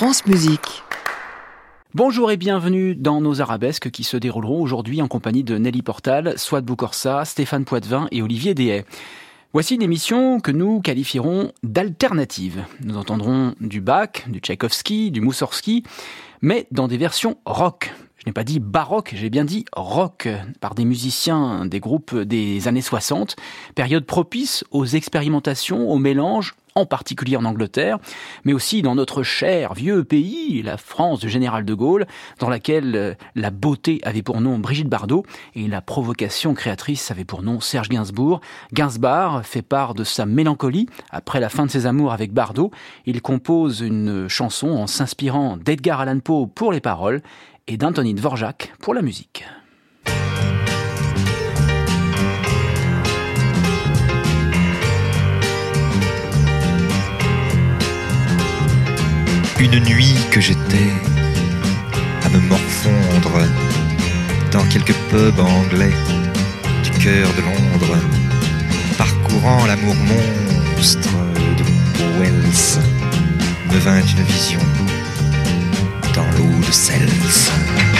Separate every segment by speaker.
Speaker 1: France.
Speaker 2: Bonjour et bienvenue dans nos arabesques qui se dérouleront aujourd'hui en compagnie de Nelly Portal, Swad Boukorsa, Stéphane Poitvin et Olivier Dehay. Voici une émission que nous qualifierons d'alternative. Nous entendrons du Bach, du Tchaïkovski, du Moussorski, mais dans des versions rock. Je n'ai pas dit baroque, j'ai bien dit rock, par des musiciens des groupes des années 60, période propice aux expérimentations, aux mélanges, en particulier en Angleterre, mais aussi dans notre cher vieux pays, la France du général de Gaulle, dans laquelle euh, la beauté avait pour nom Brigitte Bardot et la provocation créatrice avait pour nom Serge Gainsbourg. Gainsbourg fait part de sa mélancolie après la fin de ses amours avec Bardot. Il compose une chanson en s'inspirant d'Edgar Allan Poe pour les paroles et d'Anthony Dvorak pour la musique.
Speaker 3: Une nuit que j'étais à me morfondre dans quelques pubs anglais du cœur de Londres, parcourant l'amour monstre de Wells, me vint une vision dans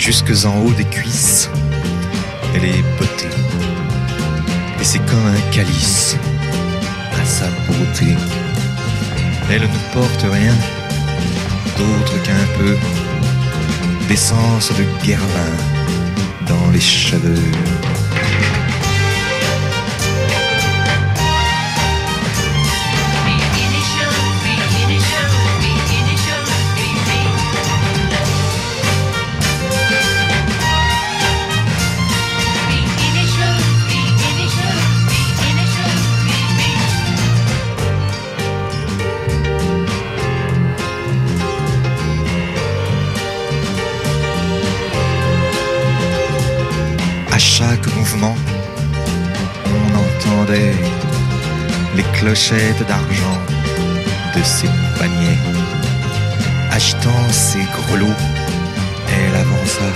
Speaker 3: Jusque en haut des cuisses. Elle est beauté. Et c'est comme un calice à sa beauté. Elle ne porte rien d'autre qu'un peu d'essence de guervin dans les cheveux. Les clochettes d'argent de ses paniers. Agitant ses grelots, elle avança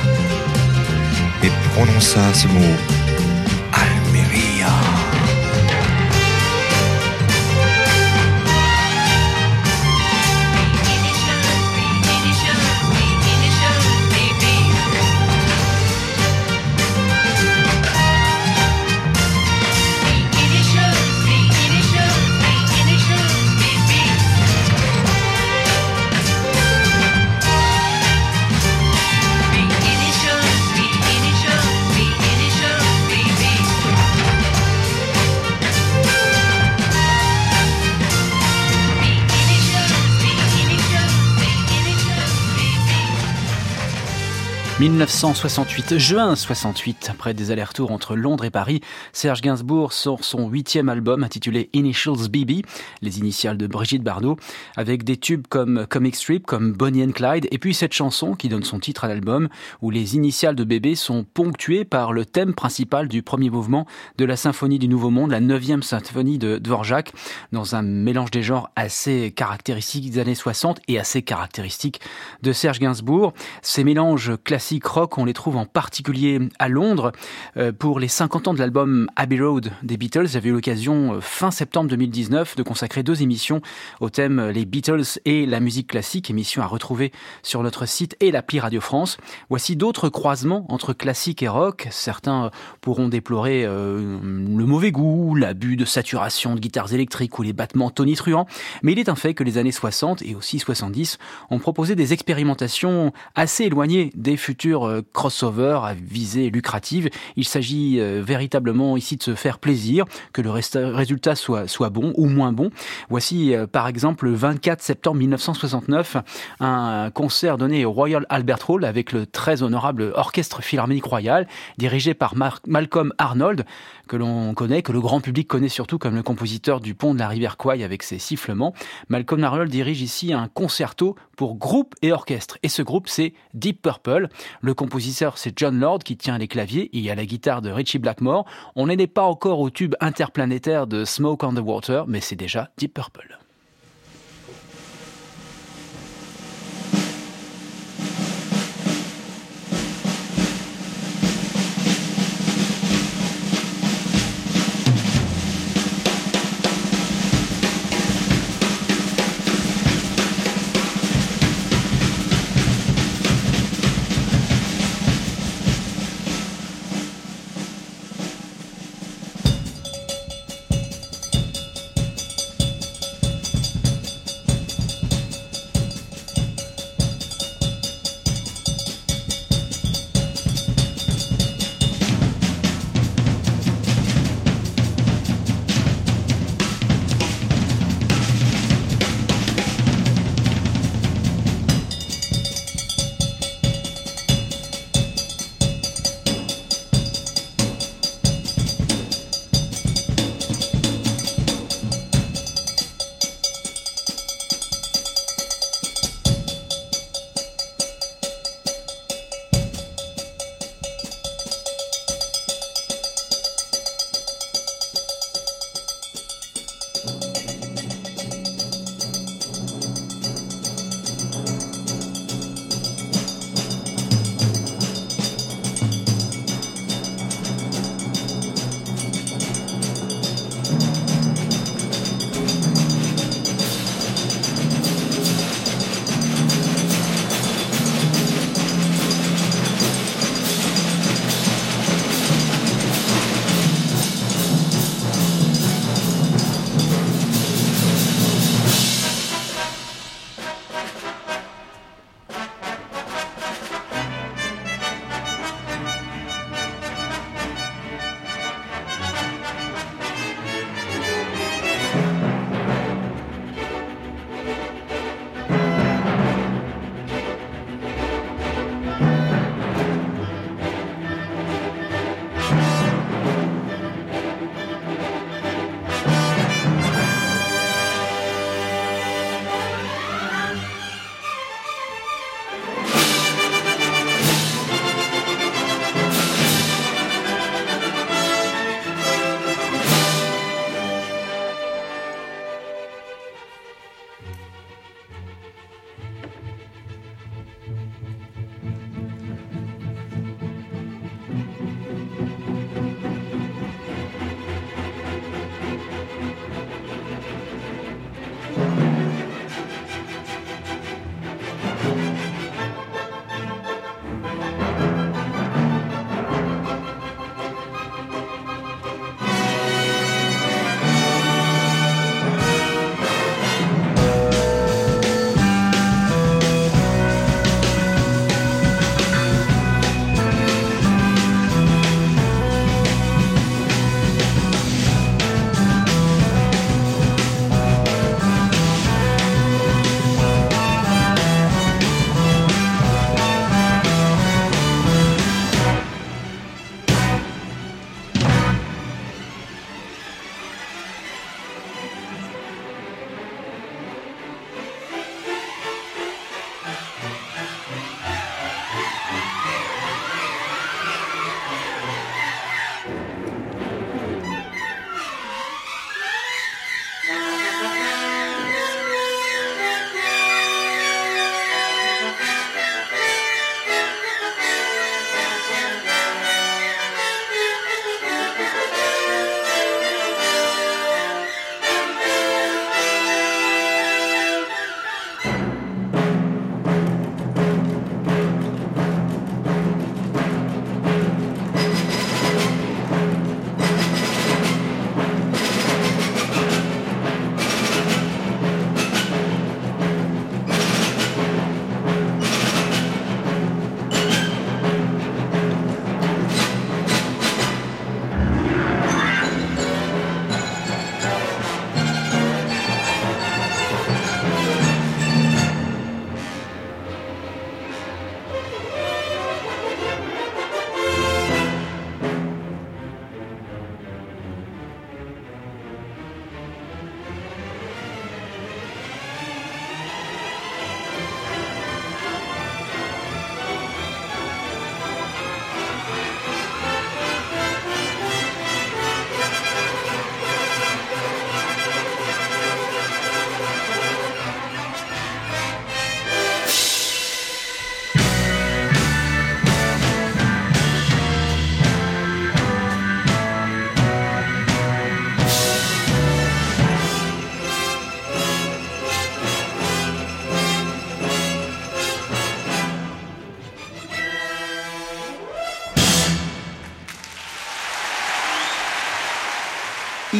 Speaker 3: et prononça ce mot «
Speaker 2: 1968, juin 68, après des allers-retours entre Londres et Paris, Serge Gainsbourg sort son huitième album intitulé Initials BB, les initiales de Brigitte Bardot, avec des tubes comme Comic Strip, comme Bonnie and Clyde, et puis cette chanson qui donne son titre à l'album, où les initiales de bébé sont ponctuées par le thème principal du premier mouvement de la symphonie du Nouveau Monde, la neuvième symphonie de Dvorak, dans un mélange des genres assez caractéristique des années 60 et assez caractéristique de Serge Gainsbourg. Ces mélanges classiques rock, on les trouve en particulier à Londres. Euh, pour les 50 ans de l'album Abbey Road des Beatles, j'avais eu l'occasion fin septembre 2019 de consacrer deux émissions au thème Les Beatles et la musique classique, émission à retrouver sur notre site et l'appli Radio France. Voici d'autres croisements entre classique et rock. Certains pourront déplorer le mauvais goût, l'abus de saturation de guitares électriques ou les battements tonitruants, mais il est un fait que les années 60 et aussi 70 ont proposé des expérimentations assez éloignées des futurs euh, crossovers à visée lucrative. Il s'agit euh, véritablement ici de se faire plaisir, que le résultat soit, soit bon ou moins bon. Voici euh, par exemple le 24 septembre 1969 un concert donné au Royal Albert Hall avec le très honorable Orchestre Philharmonique Royal dirigé par Malcolm Arnold que l'on connaît, que le grand public connaît surtout comme le compositeur du pont de la rivière Kwai avec ses sifflements. Malcolm Arnold dirige ici un concerto pour groupe et orchestre. Et ce groupe, c'est Deep Purple. Le compositeur, c'est John Lord qui tient les claviers et à la guitare de Richie Blackmore. On n'est pas encore au tube interplanétaire de Smoke on the Water, mais c'est déjà Deep Purple.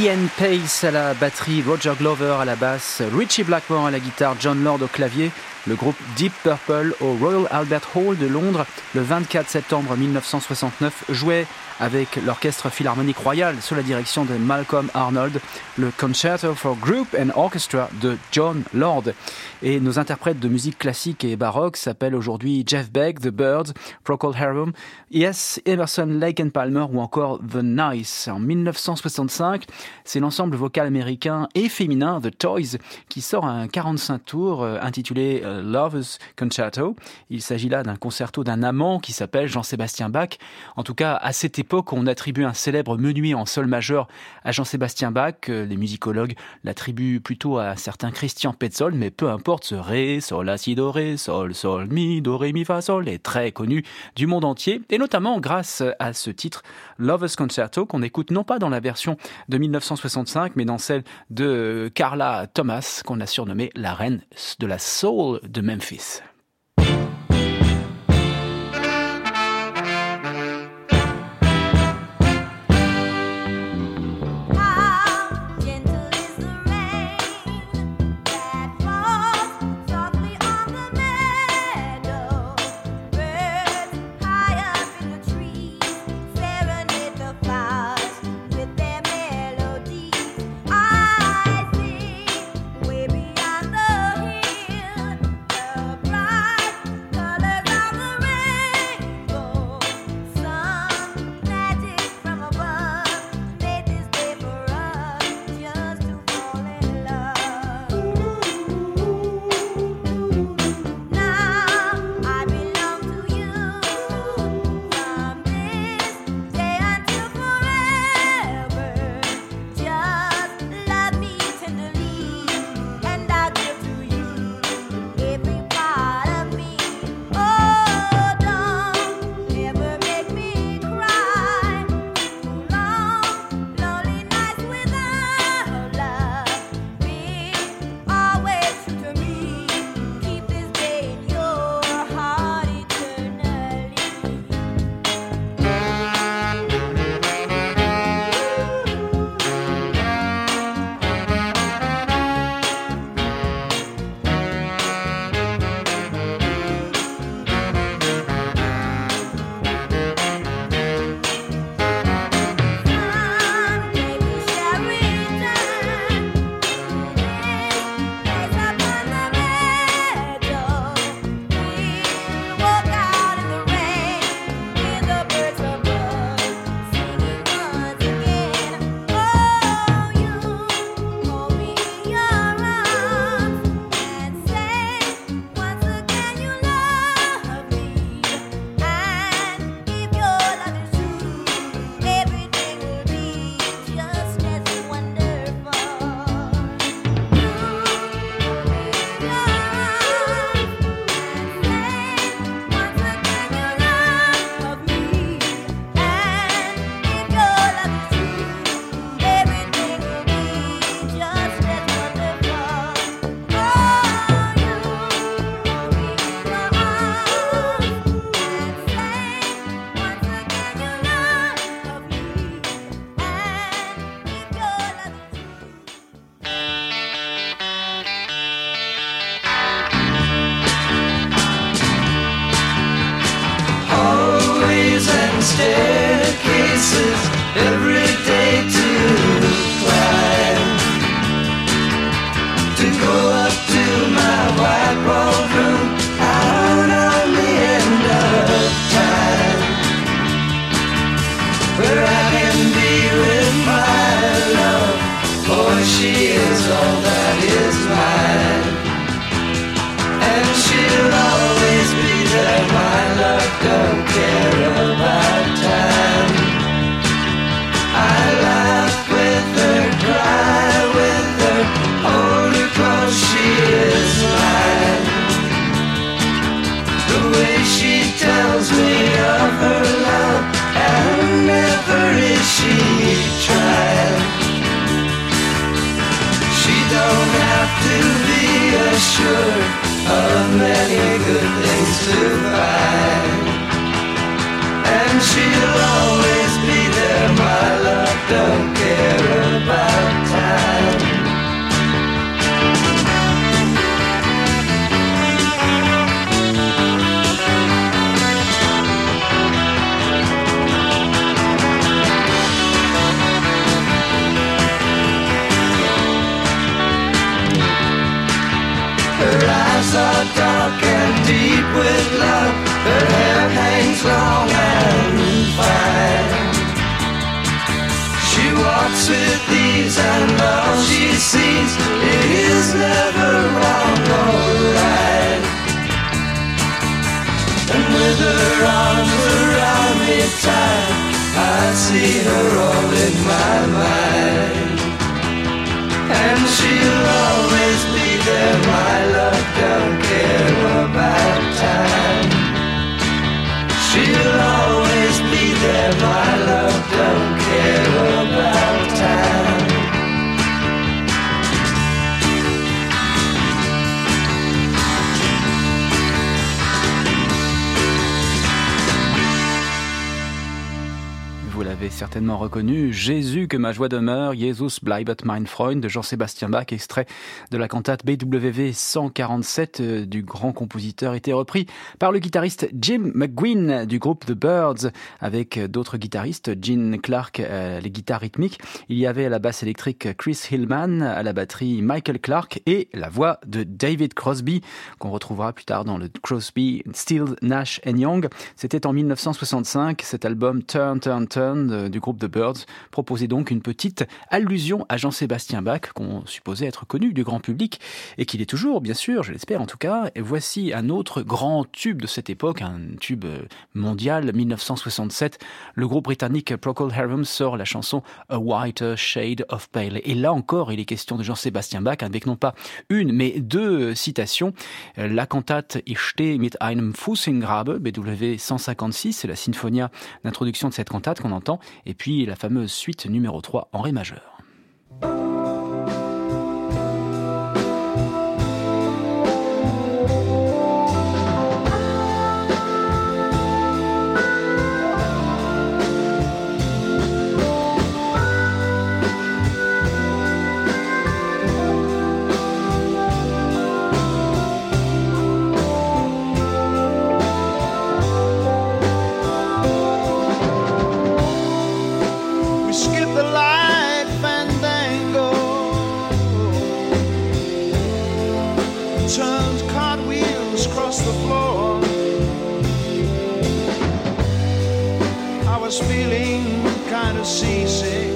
Speaker 4: Ian Pace à la batterie, Roger Glover à la basse, Richie Blackmore à la guitare, John Lord au clavier, le groupe Deep Purple au Royal Albert Hall de Londres le 24 septembre 1969 jouait avec l'Orchestre Philharmonique Royal sous la direction de Malcolm Arnold, le Concerto for Group and Orchestra de John Lord. Et nos interprètes de musique classique et baroque s'appellent aujourd'hui Jeff Beck, The Birds, Procol Harum, Yes, Emerson, Lake and Palmer ou encore The Nice. En 1965, c'est l'ensemble vocal américain et féminin The Toys qui sort un 45 tours euh, intitulé euh, Lover's Concerto. Il s'agit là d'un concerto d'un amant qui s'appelle Jean-Sébastien Bach. En tout cas, à on attribue un célèbre menuet en sol majeur à Jean-Sébastien Bach. Euh, les musicologues l'attribuent plutôt à un certain Christian Petzold, mais peu importe, ce ré, sol, la, si, do, ré, sol, sol, mi, do, ré, mi, fa, sol est très connu du monde entier, et notamment grâce à ce titre Lover's Concerto qu'on écoute non pas dans la version de 1965, mais dans celle de Carla Thomas, qu'on a surnommée la reine de la soul de Memphis.
Speaker 1: Deep with love. Her hair hangs long and fine. She walks with ease and all she sees it is never wrong or right. And with her arms around me tight, I see her all in my mind. And she'll always be there, my love, don't care about time. She'll always be there, my love, don't
Speaker 2: certainement reconnu, Jésus que ma joie demeure, Jesus bleibet mein Freund de Jean-Sébastien Bach, extrait de la cantate BWV 147 euh, du grand compositeur, était repris par le guitariste Jim McGuinn du groupe The Birds, avec d'autres guitaristes, Gene Clark à les guitares rythmiques. Il y avait à la basse électrique Chris Hillman, à la batterie Michael Clark et la voix de David Crosby, qu'on retrouvera plus tard dans le Crosby, Stills, Nash Young. C'était en 1965, cet album Turn, Turn, Turn de- du groupe The Birds proposait donc une petite allusion à Jean-Sébastien Bach, qu'on supposait être connu du grand public, et qu'il est toujours, bien sûr, je l'espère en tout cas. Et voici un autre grand tube de cette époque, un tube euh, mondial, 1967. Le groupe britannique Procol Harum sort la chanson A Whiter Shade of Pale. Et là encore, il est question de Jean-Sébastien Bach, avec non pas une, mais deux citations. Euh, La cantate Ich stehe mit einem Fußingrabe, BW 156, c'est la sinfonia d'introduction de cette cantate qu'on entend, et puis la fameuse suite numéro 3 en ré majeur.
Speaker 5: Cartwheels the floor. I was feeling kind of seasick.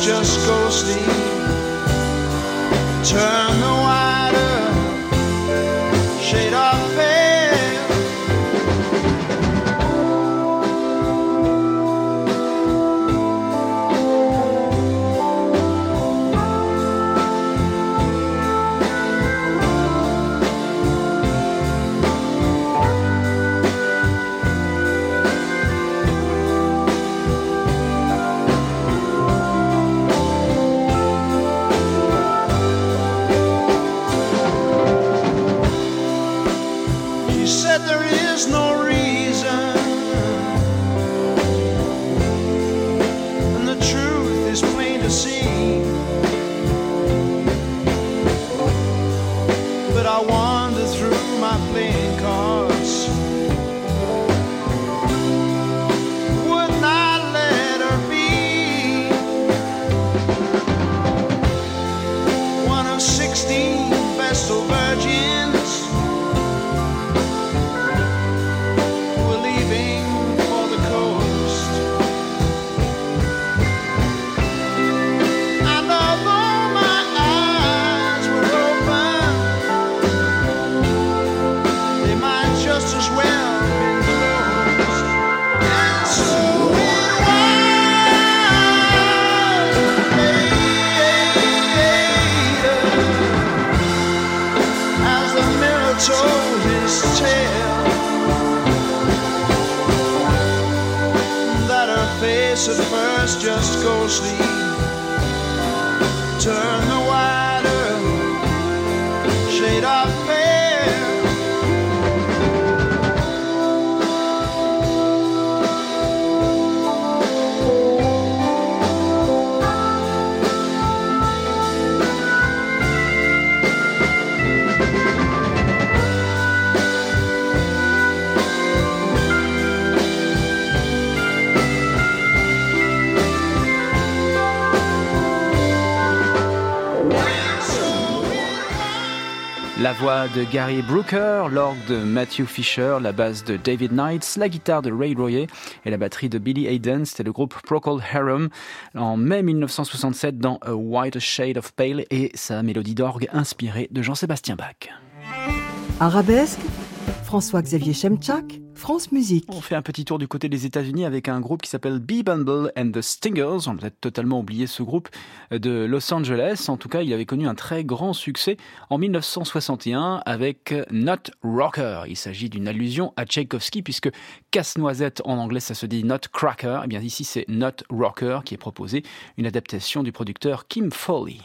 Speaker 5: just go sleep. Turn ghostly turn.
Speaker 2: La voix de Gary Brooker, l'orgue de Matthew Fisher, la basse de David Knights, la guitare de Ray Royer et la batterie de Billy Hayden. C'était le groupe Procol Harum en mai 1967 dans A White Shade of Pale et sa mélodie d'orgue inspirée de Jean-Sébastien Bach.
Speaker 6: Arabesque, François-Xavier Chemchak, France Musique.
Speaker 2: On fait un petit tour du côté des États-Unis avec un groupe qui s'appelle B-Bumble and the Stingers. On a peut-être totalement oublié ce groupe de Los Angeles. En tout cas, il avait connu un très grand succès en 1961 avec Not Rocker. Il s'agit d'une allusion à Tchaïkovski puisque casse-noisette en anglais ça se dit Not Cracker. Et bien ici c'est Not Rocker qui est proposé, une adaptation du producteur Kim Foley.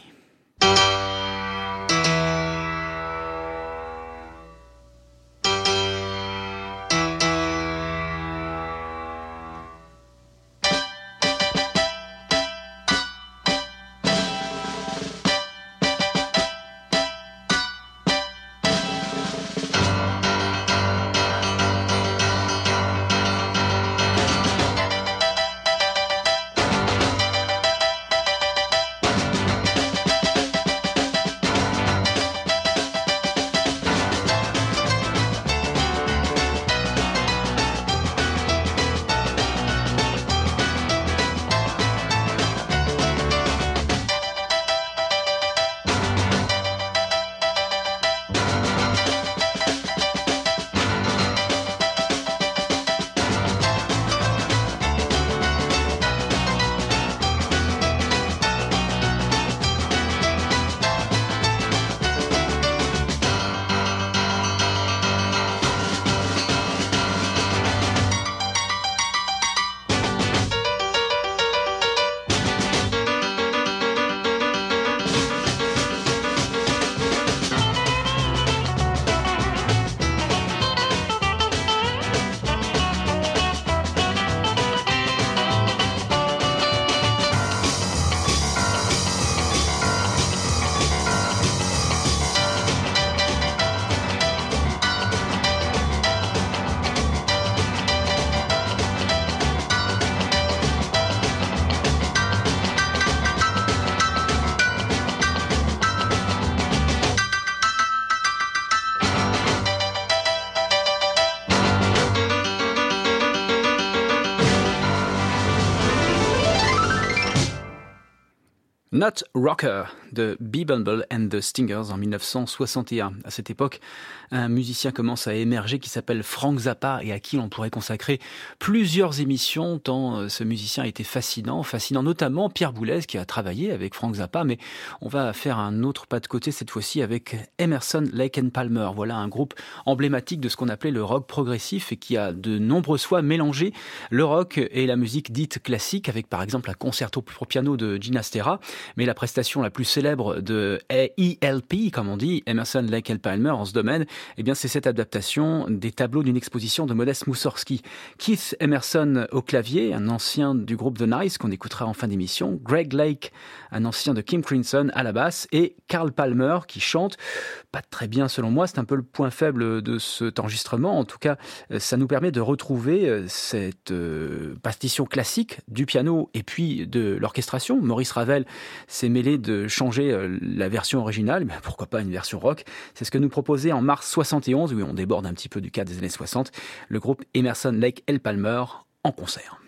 Speaker 2: Not Rocker de B-Bumble and the Stingers en 1961. À cette époque, un musicien commence à émerger qui s'appelle Frank Zappa et à qui l'on pourrait consacrer plusieurs émissions tant euh, ce musicien était fascinant, fascinant notamment Pierre Boulez qui a travaillé avec Frank Zappa, mais on va faire un autre pas de côté cette fois-ci avec Emerson, Lake and Palmer. Voilà un groupe emblématique de ce qu'on appelait le rock progressif et qui a de nombreuses fois mélangé le rock et la musique dite classique avec par exemple un concerto pour piano de Gina Stera, mais la prestation la plus célèbre de ELP, comme on dit, Emerson, Lake and Palmer en ce domaine, eh bien c'est cette adaptation des tableaux d'une exposition de Modeste Moussorski. Keith Emerson au clavier, un ancien du groupe The Nice qu'on écoutera en fin d'émission, Greg Lake, un ancien de Kim Crimson à la basse, et Carl Palmer qui chante, pas très bien selon moi, c'est un peu le point faible de cet enregistrement, en tout cas ça nous permet de retrouver cette euh, partition classique du piano et puis de l'orchestration. Maurice Ravel s'est mêlé de changer euh, la version originale, mais pourquoi pas une version rock C'est ce que nous proposait en mars 71, où on déborde un petit peu du cas des années 60, le groupe Emerson Lake El Palmer en concert.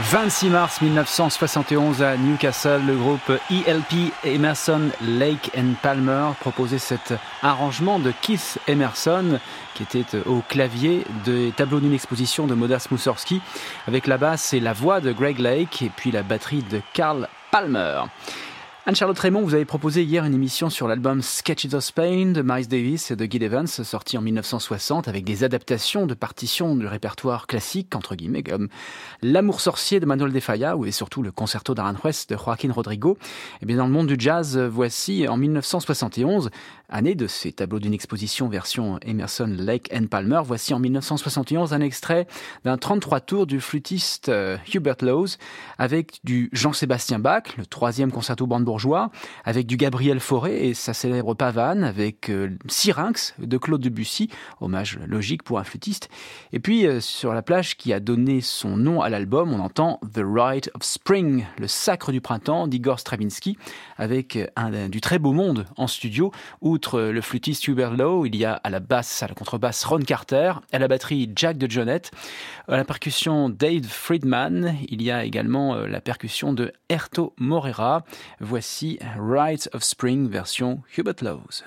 Speaker 2: 26 mars 1971 à Newcastle, le groupe ELP Emerson, Lake and Palmer proposait cet arrangement de Keith Emerson qui était au clavier des tableaux d'une exposition de Modest Mussorgsky avec la basse et la voix de Greg Lake et puis la batterie de Carl Palmer. Anne-Charlotte Raymond, vous avez proposé hier une émission sur l'album Sketches of Spain de Miles Davis et de Gil Evans, sorti en 1960 avec des adaptations de partitions du répertoire classique, entre guillemets, comme L'amour sorcier de Manuel de Falla ou et surtout le concerto d'Aranjuez de Joaquin Rodrigo. Et bien dans le monde du jazz, voici en 1971, année de ces tableaux d'une exposition version Emerson, Lake and Palmer, voici en 1971 un extrait d'un 33 tours du flûtiste euh, Hubert Lowes avec du Jean-Sébastien Bach, le troisième concerto bande avec du Gabriel Fauré et sa célèbre pavane, avec euh, Syrinx de Claude Debussy, hommage logique pour un flûtiste. Et puis euh, sur la plage qui a donné son nom à l'album, on entend The Rite of Spring, le sacre du printemps d'Igor Stravinsky, avec un, du très beau monde en studio. Outre le flûtiste Hubert Lowe, il y a à la basse, à la contrebasse Ron Carter, à la batterie Jack de Jonette, à la percussion Dave Friedman, il y a également euh, la percussion de Erto Morera. Rite of Spring version Hubert Lowes.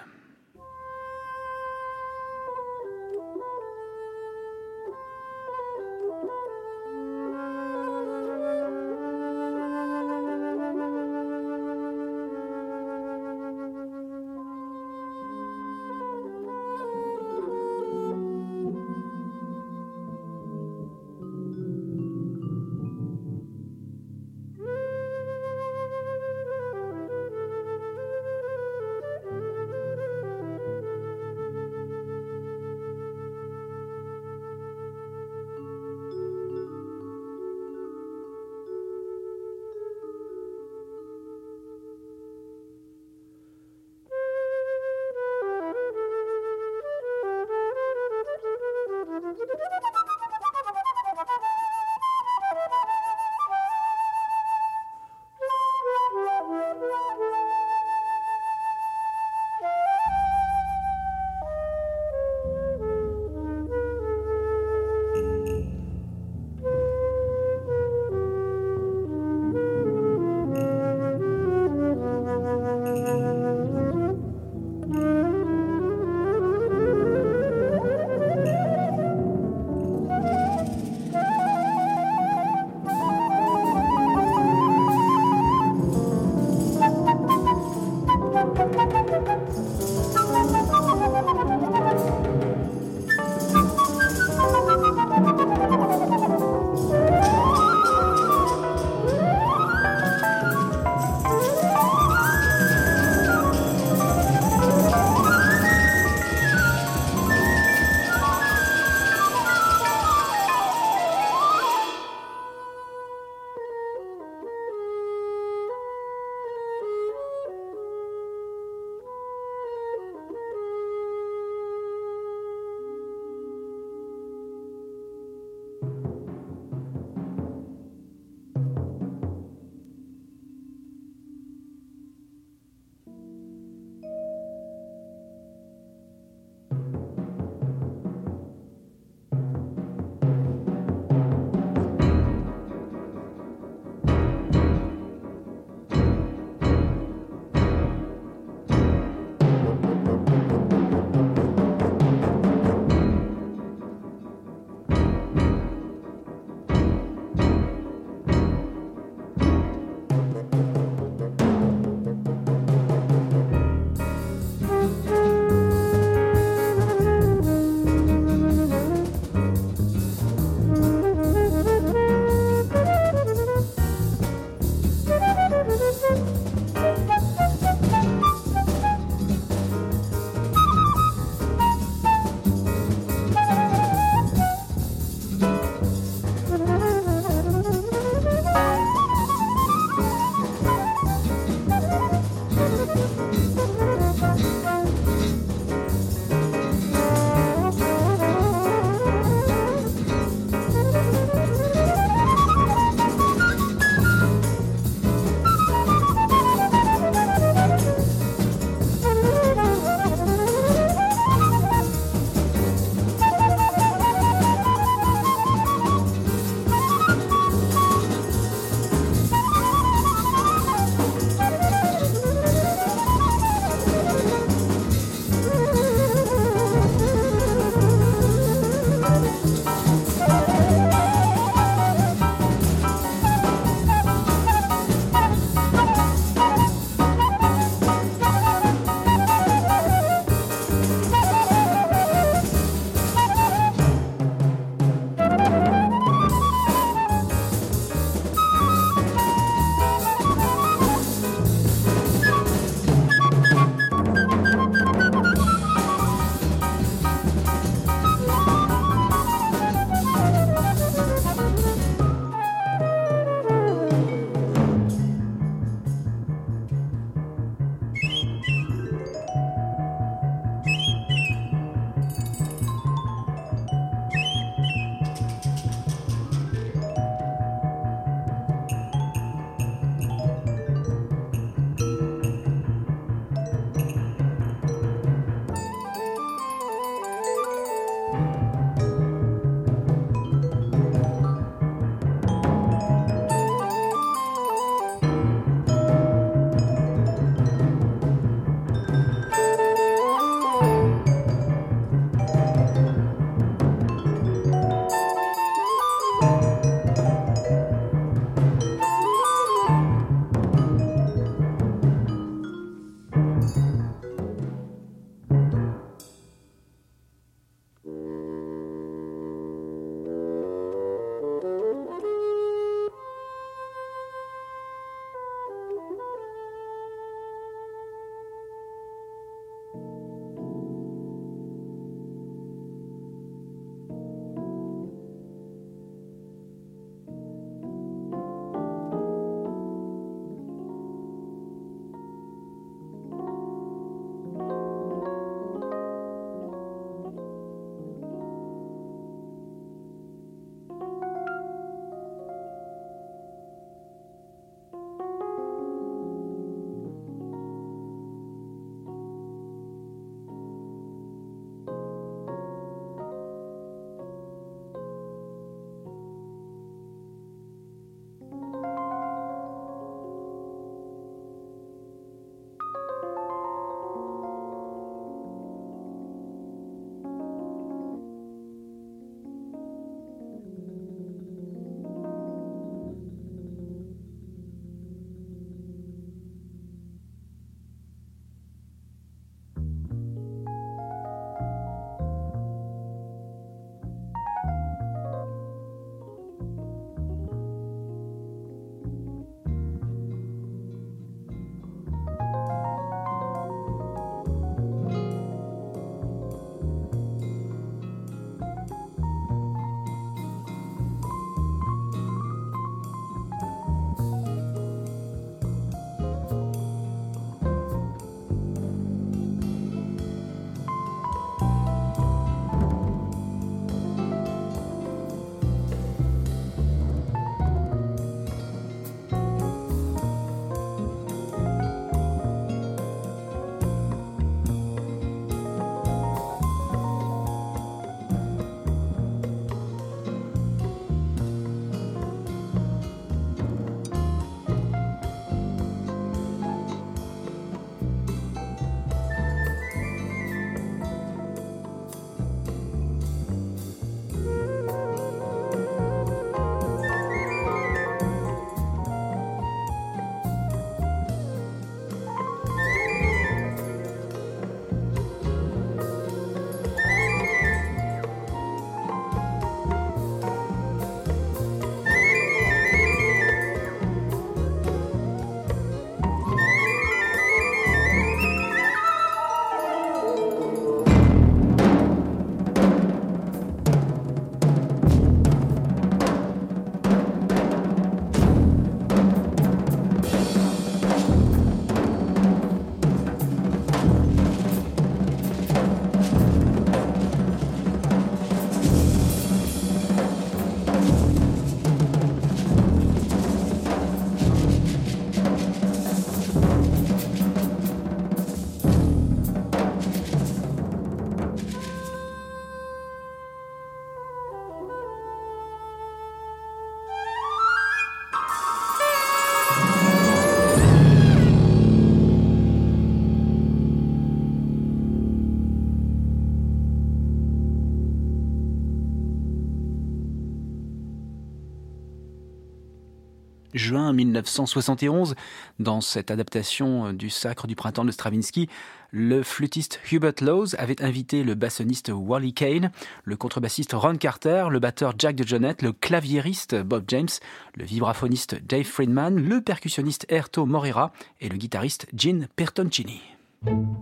Speaker 2: Juin 1971. Dans cette adaptation du Sacre du printemps de Stravinsky, le flûtiste Hubert Laws avait invité le bassoniste Wally Kane, le contrebassiste Ron Carter, le batteur Jack DeJohnette, le claviériste Bob James, le vibraphoniste Dave Friedman, le percussionniste Erto Morera et le guitariste Gene Pertoncini.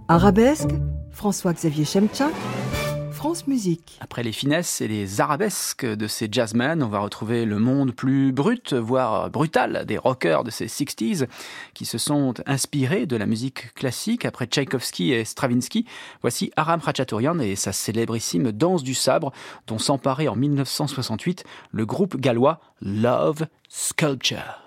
Speaker 6: Arabesque, François-Xavier Chemchak,
Speaker 2: Après les finesses et les arabesques de ces jazzmen, on va retrouver le monde plus brut, voire brutal, des rockers de ces 60s qui se sont inspirés de la musique classique après Tchaïkovski et Stravinsky. Voici Aram Khachaturian et sa célébrissime Danse du sabre dont s'emparait en 1968 le groupe gallois Love Sculpture.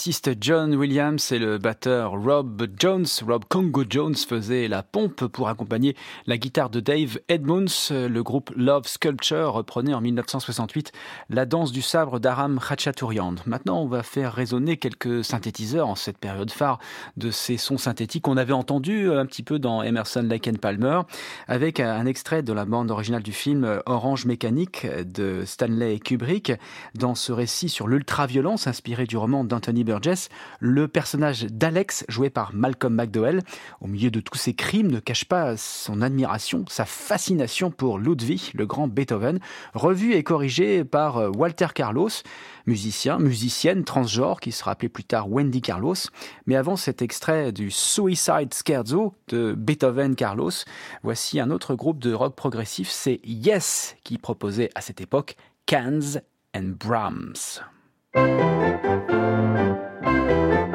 Speaker 2: Bassiste John Williams et le batteur Rob Jones, Rob Congo Jones, faisaient la pompe pour accompagner la guitare de Dave Edmunds. Le groupe Love Sculpture reprenait en 1968 la danse du sabre d'Aram Khachaturian. Maintenant, on va faire résonner quelques synthétiseurs en cette période phare de ces sons synthétiques qu'on avait entendus un petit peu dans Emerson, Lake Palmer, avec un extrait de la bande originale du film Orange Mécanique de Stanley Kubrick. Dans ce récit sur l'ultraviolence inspiré du roman d'Anthony Le personnage d'Alex, joué par Malcolm McDowell, au milieu de tous ces crimes, ne cache pas son admiration, sa fascination pour Ludwig, le grand Beethoven, revu et corrigé par euh, Walter Carlos, musicien, musicienne transgenre qui sera appelé plus tard Wendy Carlos. Mais avant cet extrait du Suicide Scherzo de Beethoven Carlos, voici un autre groupe de rock progressif, c'est Yes qui proposait à cette époque Cans and Brahms. Música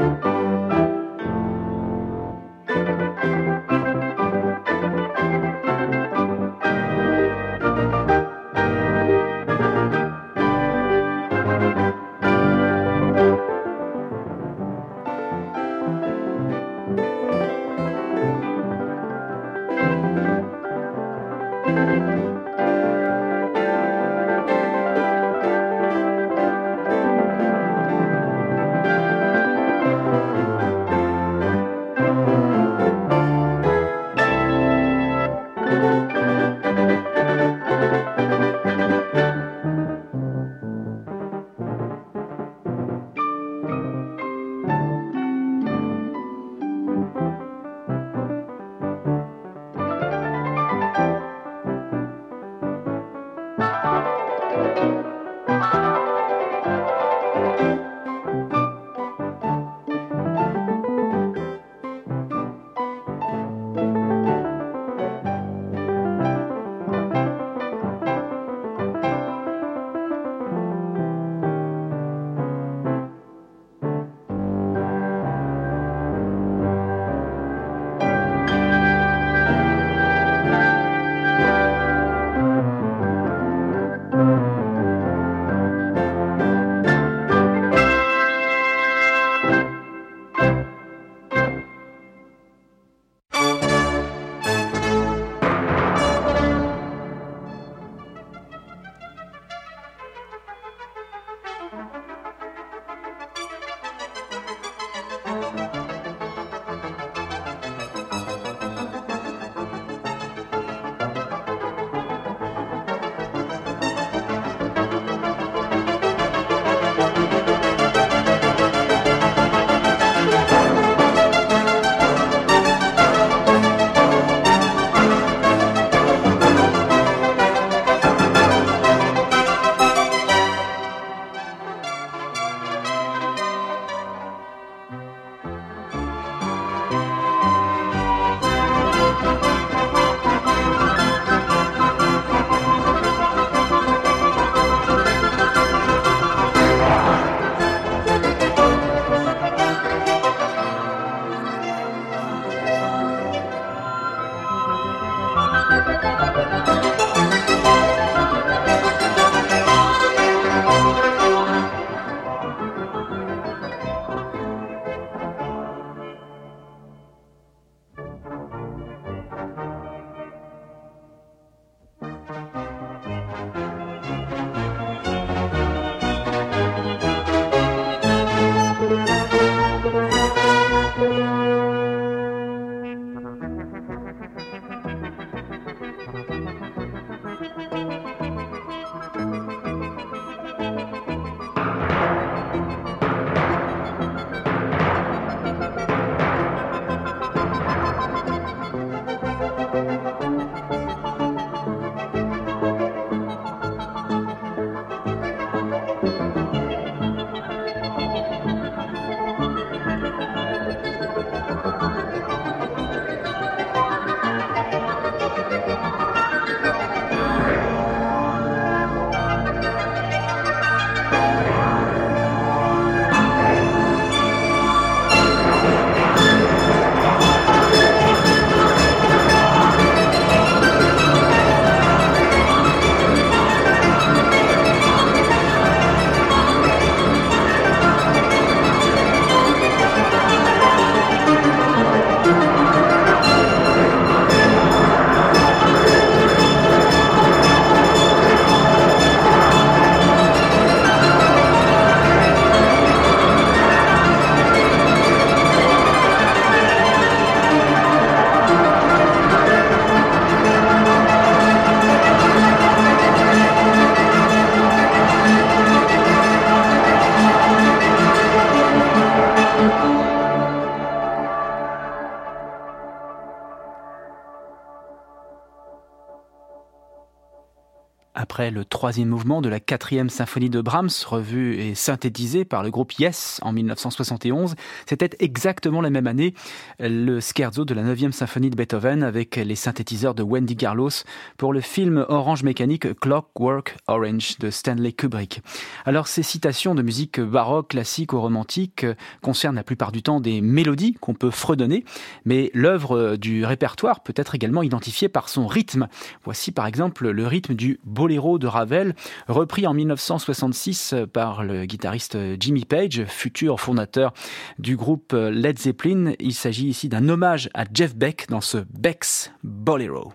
Speaker 2: Le troisième mouvement de la quatrième symphonie de Brahms, revue et synthétisée par le groupe Yes en 1971, c'était exactement la même année le scherzo de la neuvième symphonie de Beethoven avec les synthétiseurs de Wendy Carlos pour le film Orange Mécanique Clockwork Orange de Stanley Kubrick. Alors ces citations de musique baroque, classique ou romantique concernent la plupart du temps des mélodies qu'on peut fredonner, mais l'œuvre du répertoire peut être également identifiée par son rythme. Voici par exemple le rythme du Boléro de Ravel, repris en 1966 par le guitariste Jimmy Page, futur fondateur du groupe Led Zeppelin. Il s'agit ici d'un hommage à Jeff Beck dans ce Beck's Bolero.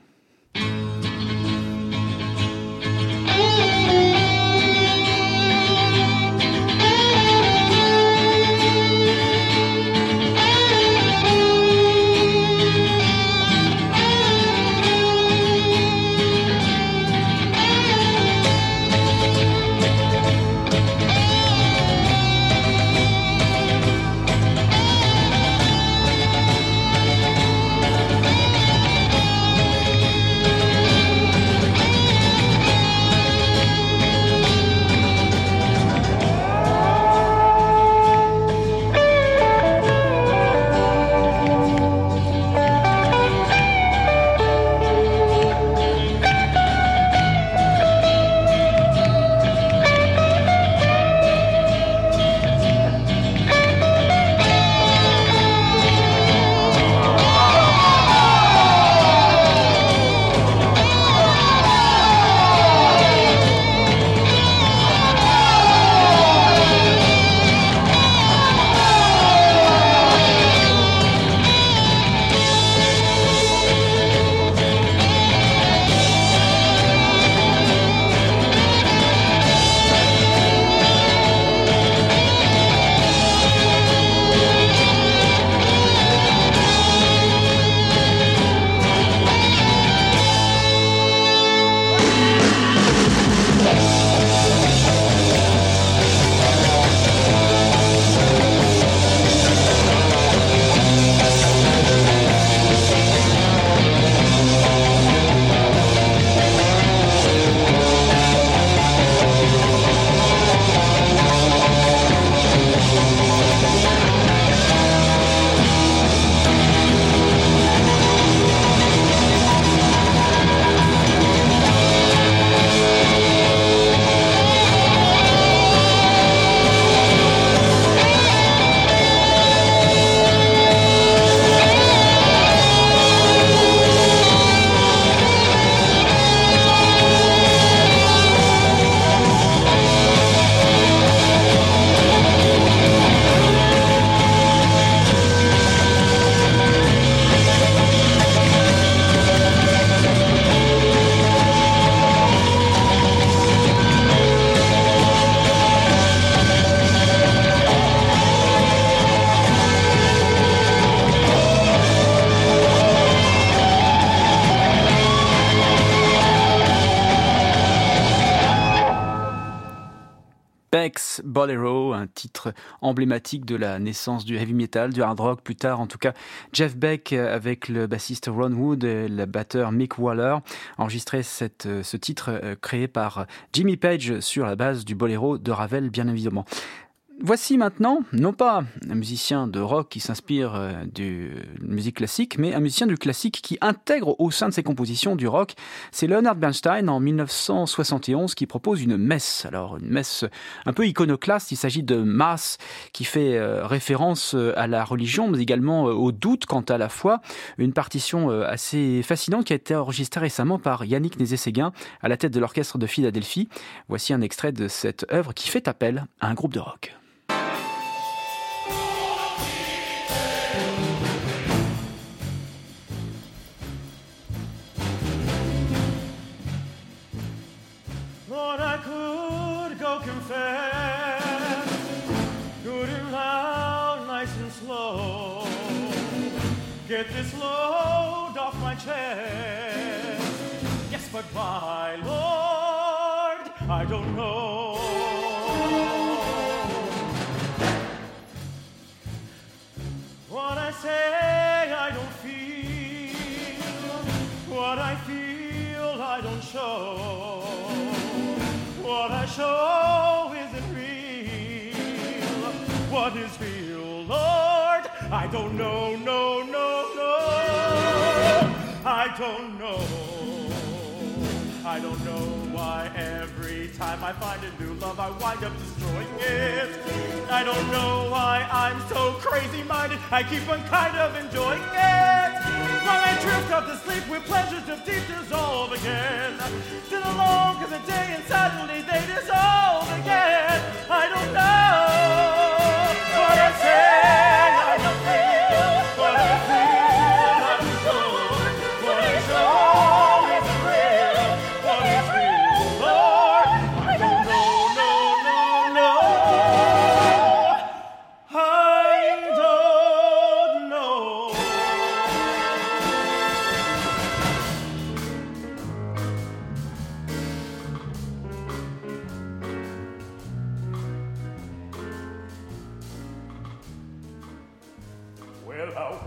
Speaker 2: Bolero, un titre emblématique de la naissance du heavy metal, du hard rock plus tard. En tout cas, Jeff Beck avec le bassiste Ron Wood et le batteur Mick Waller enregistré cette, ce titre euh, créé par Jimmy Page sur la base du Bolero de Ravel, bien évidemment. Voici maintenant, non pas un musicien de rock qui s'inspire euh, de musique classique, mais un musicien du classique qui intègre au sein de ses compositions du rock. C'est Leonard Bernstein en 1971 qui propose une messe. Alors une messe un peu iconoclaste, il s'agit de masse qui fait euh, référence euh, à la religion, mais également au doute quant à la foi. Une partition assez fascinante qui a été enregistrée récemment par Yannick Nézé-Séguin à la tête de l'orchestre de Philadelphie. Voici un extrait de cette œuvre qui fait appel à un groupe de rock.
Speaker 7: What I feel, I don't show. What I show isn't real. What is real, Lord? I don't know, no, no, no. I don't know. I don't know every time I find a new love I wind up destroying it. I don't know why I'm so crazy minded, I keep on kind of enjoying it. While I drift off to sleep with pleasures of deep dissolve again. Till the long as the day and suddenly they dissolve again. I don't know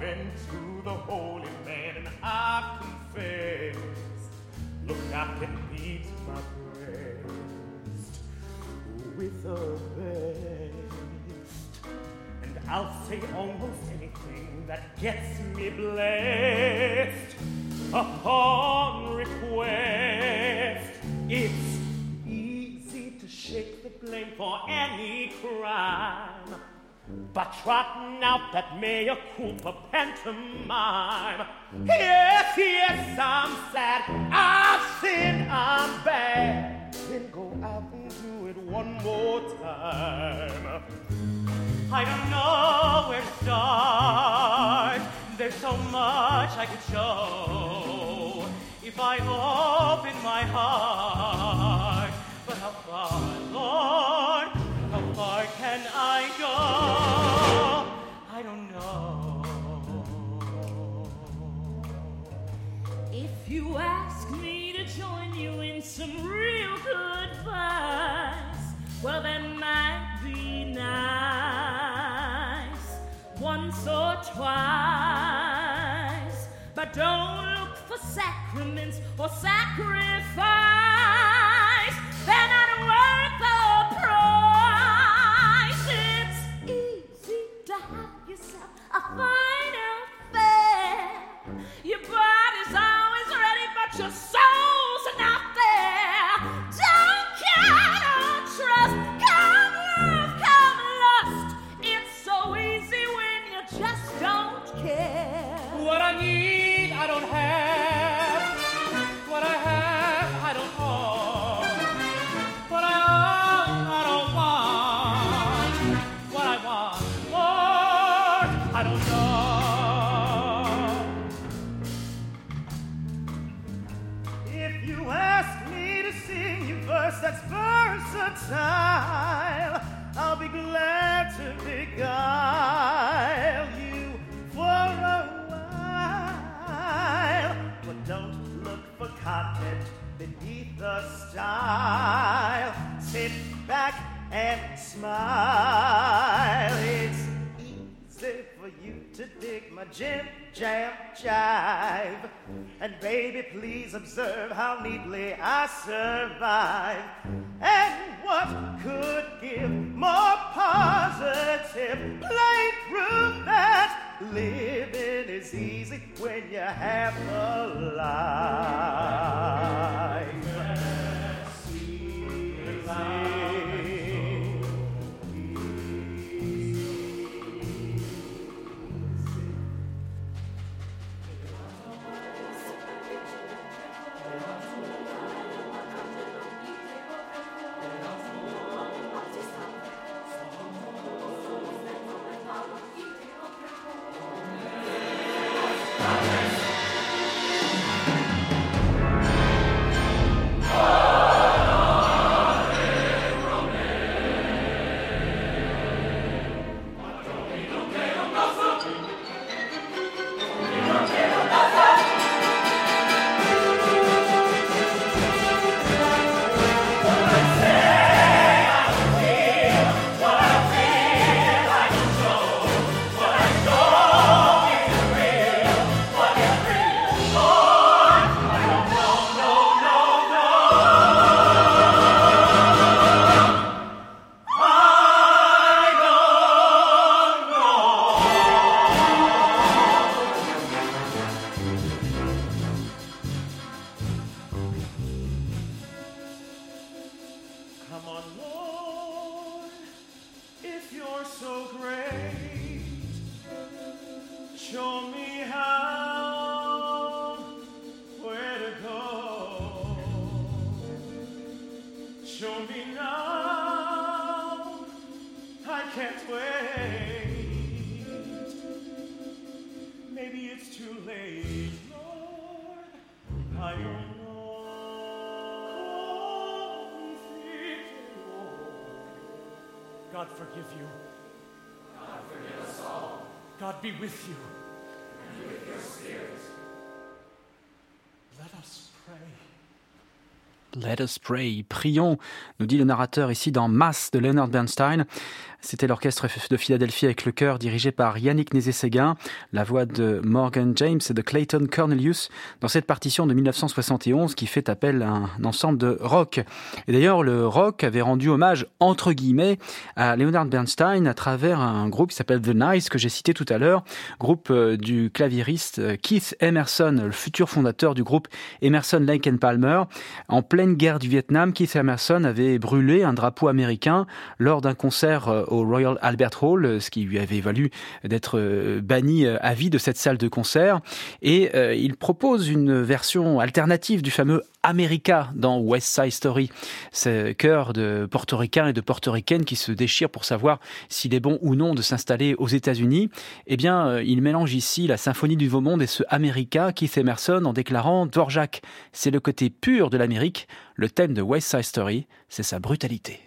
Speaker 7: Well, to the holy man and I confessed. Look, I can beat my breast with the best. And I'll say almost anything that gets me blessed upon But trotting out that mea culpa pantomime. Yes, yes, I'm sad. I've sinned, I'm bad. Then go out and do it one more time. I don't know where to start. There's so much I could show if I open my heart. But? How far can I go? I don't know.
Speaker 4: If you ask me to join you in some real good advice, well, that might be nice once or twice. But don't look for sacraments or sacrifice.
Speaker 7: I'll be glad to beguile you for a while. But don't look for content beneath the style. Sit back and smile. It's easy for you to dig my jim jam jive. And baby, please observe how neatly I survive. And could give more positive plain proof that living is easy when you have a life? Let us pray.
Speaker 2: Prions, nous dit le narrateur ici dans Mass de Leonard Bernstein. C'était l'orchestre de Philadelphie avec le chœur dirigé par Yannick Nézé-Séguin, la voix de Morgan James et de Clayton Cornelius dans cette partition de 1971 qui fait appel à un ensemble de rock. Et d'ailleurs, le rock avait rendu hommage, entre guillemets, à Leonard Bernstein à travers un groupe qui s'appelle The Nice que j'ai cité tout à l'heure, groupe euh, du claviériste euh, Keith Emerson, le futur fondateur du groupe Emerson, Lake and Palmer. En pleine guerre du Vietnam, Keith Emerson avait brûlé un drapeau américain lors d'un concert euh, au Royal Albert Hall, ce qui lui avait valu d'être euh, banni euh, à vie de cette salle de concert. Et euh, il propose une version alternative du fameux America dans West Side Story. Ce cœur de portoricains et de portoricaines qui se déchirent pour savoir s'il est bon ou non de s'installer aux États-Unis. Eh bien, euh, il mélange ici la symphonie du Nouveau Monde et ce America, Keith Emerson, en déclarant Dvorak, c'est le côté pur de l'Amérique. Le thème de West Side Story, c'est sa brutalité.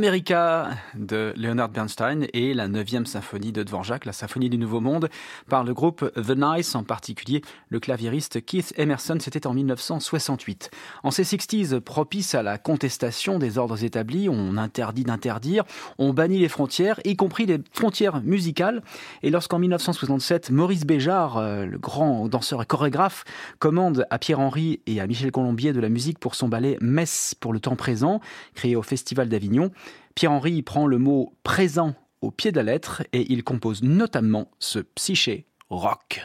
Speaker 2: America de Leonard Bernstein et la 9e symphonie de Dvorak, la symphonie du Nouveau Monde, par le groupe The Nice, en particulier le claviériste Keith Emerson, c'était en 1968. En ces 60s, propice à la contestation des ordres établis, on interdit d'interdire, on bannit les frontières, y compris les frontières musicales, et lorsqu'en 1967, Maurice Béjart, euh, le grand danseur et chorégraphe, commande à Pierre-Henry et à Michel Colombier de la musique pour son ballet Messe pour le temps présent, créé au Festival d'Avignon, Pierre-Henry prend le mot présent au pied de la lettre et il compose notamment ce psyché rock.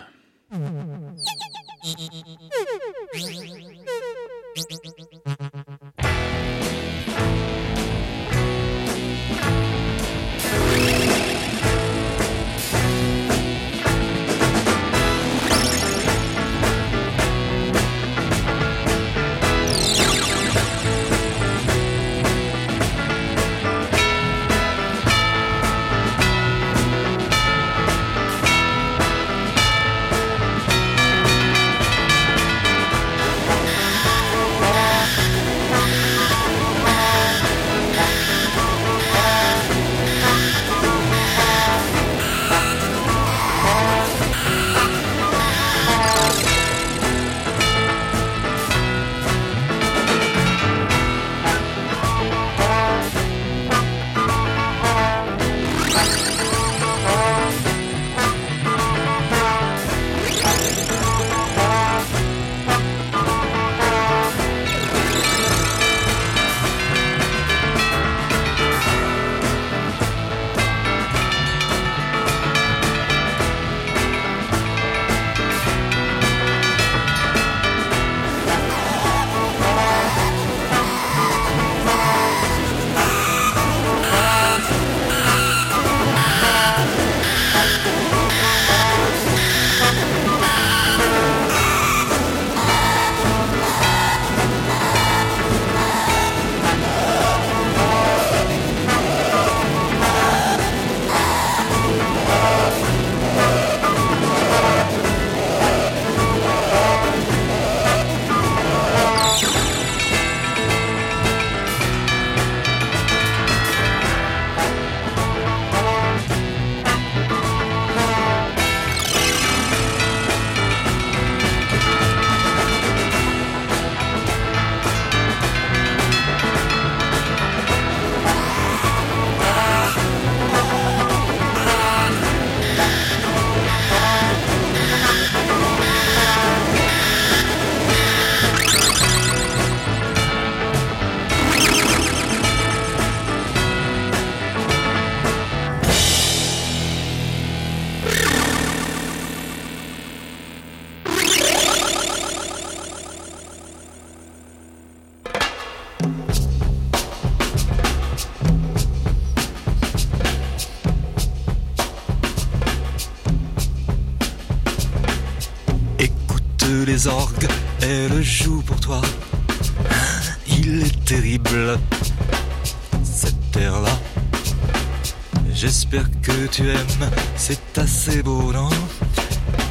Speaker 3: C'est beau, non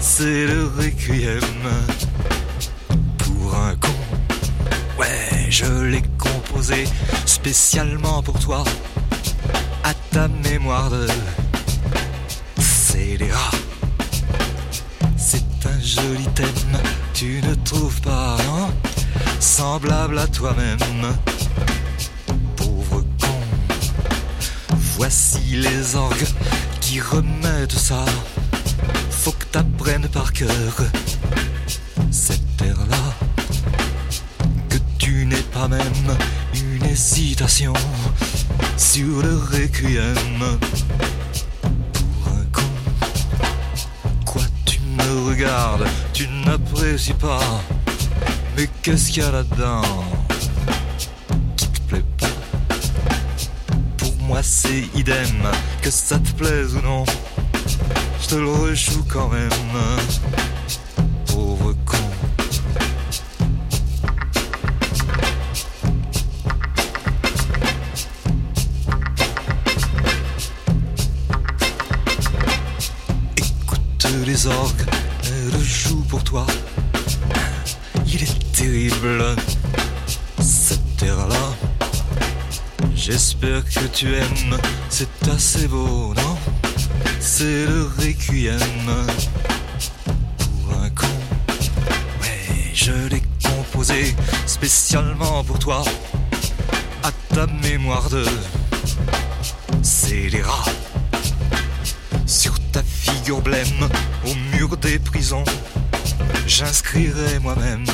Speaker 3: C'est le requiem pour un con. Ouais, je l'ai composé spécialement pour toi, à ta mémoire de scélérat. C'est un joli thème, tu ne trouves pas, non Semblable à toi-même, ça. Faut que t'apprennes par cœur cet air-là. Que tu n'aies pas même une hésitation sur le requiem. Pour un con, quoi tu me regardes, tu n'apprécies pas. Mais qu'est-ce qu'il y a là-dedans qui te plaît pas? Pour moi c'est idem, que ça te plaise ou non. Je te le rejoue quand même, pauvre con. Écoute les orgues, elles jouent pour toi. Il est terrible, cet air-là. J'espère que tu aimes, c'est assez beau, non? C'est le requiem pour un con. Ouais, je l'ai composé spécialement pour toi, à ta mémoire de scélérat. Sur ta figure blême, au mur des prisons, j'inscrirai moi-même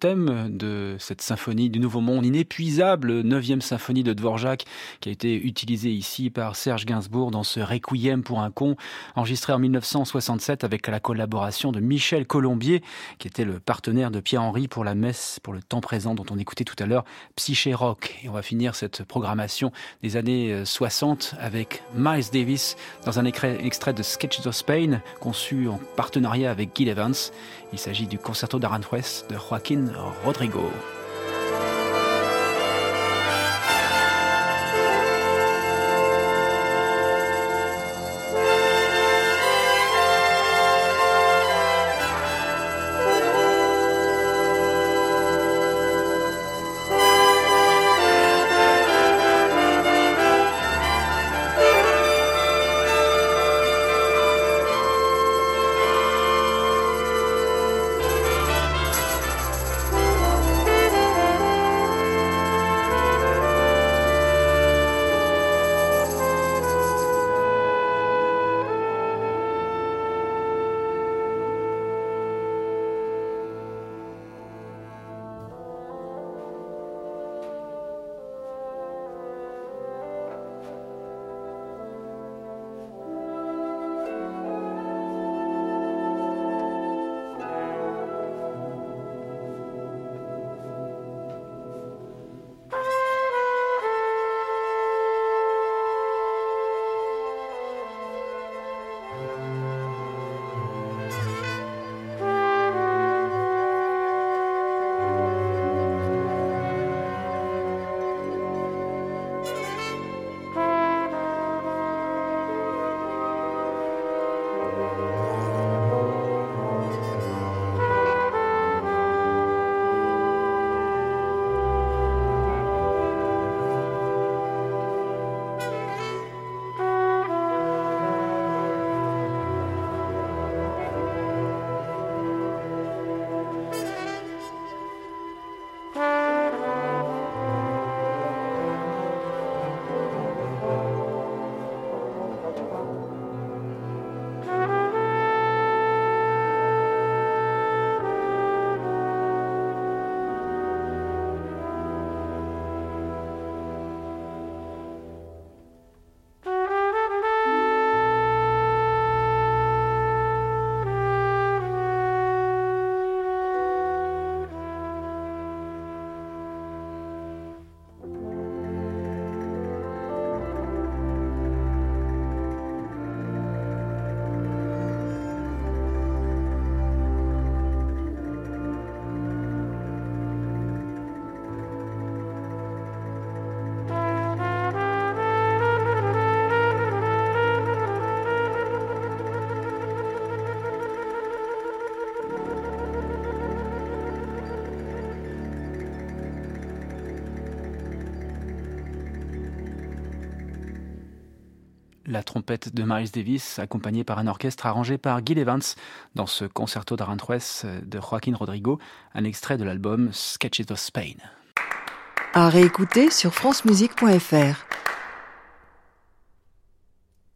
Speaker 2: thème de cette symphonie du Nouveau Monde, inépuisable 9e symphonie de Dvorak, qui a été utilisée ici par Serge Gainsbourg dans ce Requiem pour un con, enregistré en 1967 avec la collaboration de Michel Colombier, qui était le partenaire de Pierre-Henry pour la messe, pour le temps présent dont on écoutait tout à l'heure, Psyché Rock. Et on va finir cette programmation des années euh, 60 avec Miles Davis dans un extrait de Sketches of Spain, conçu en partenariat avec Gil Evans. Il s'agit du concerto d'Aranjuez de Joaquin Rodrigo. La trompette de Miles Davis, accompagnée par un orchestre arrangé par Gil Evans dans ce concerto d'Aranjuez de Joaquin Rodrigo, un extrait de l'album Sketches of Spain.
Speaker 6: À réécouter sur francemusique.fr.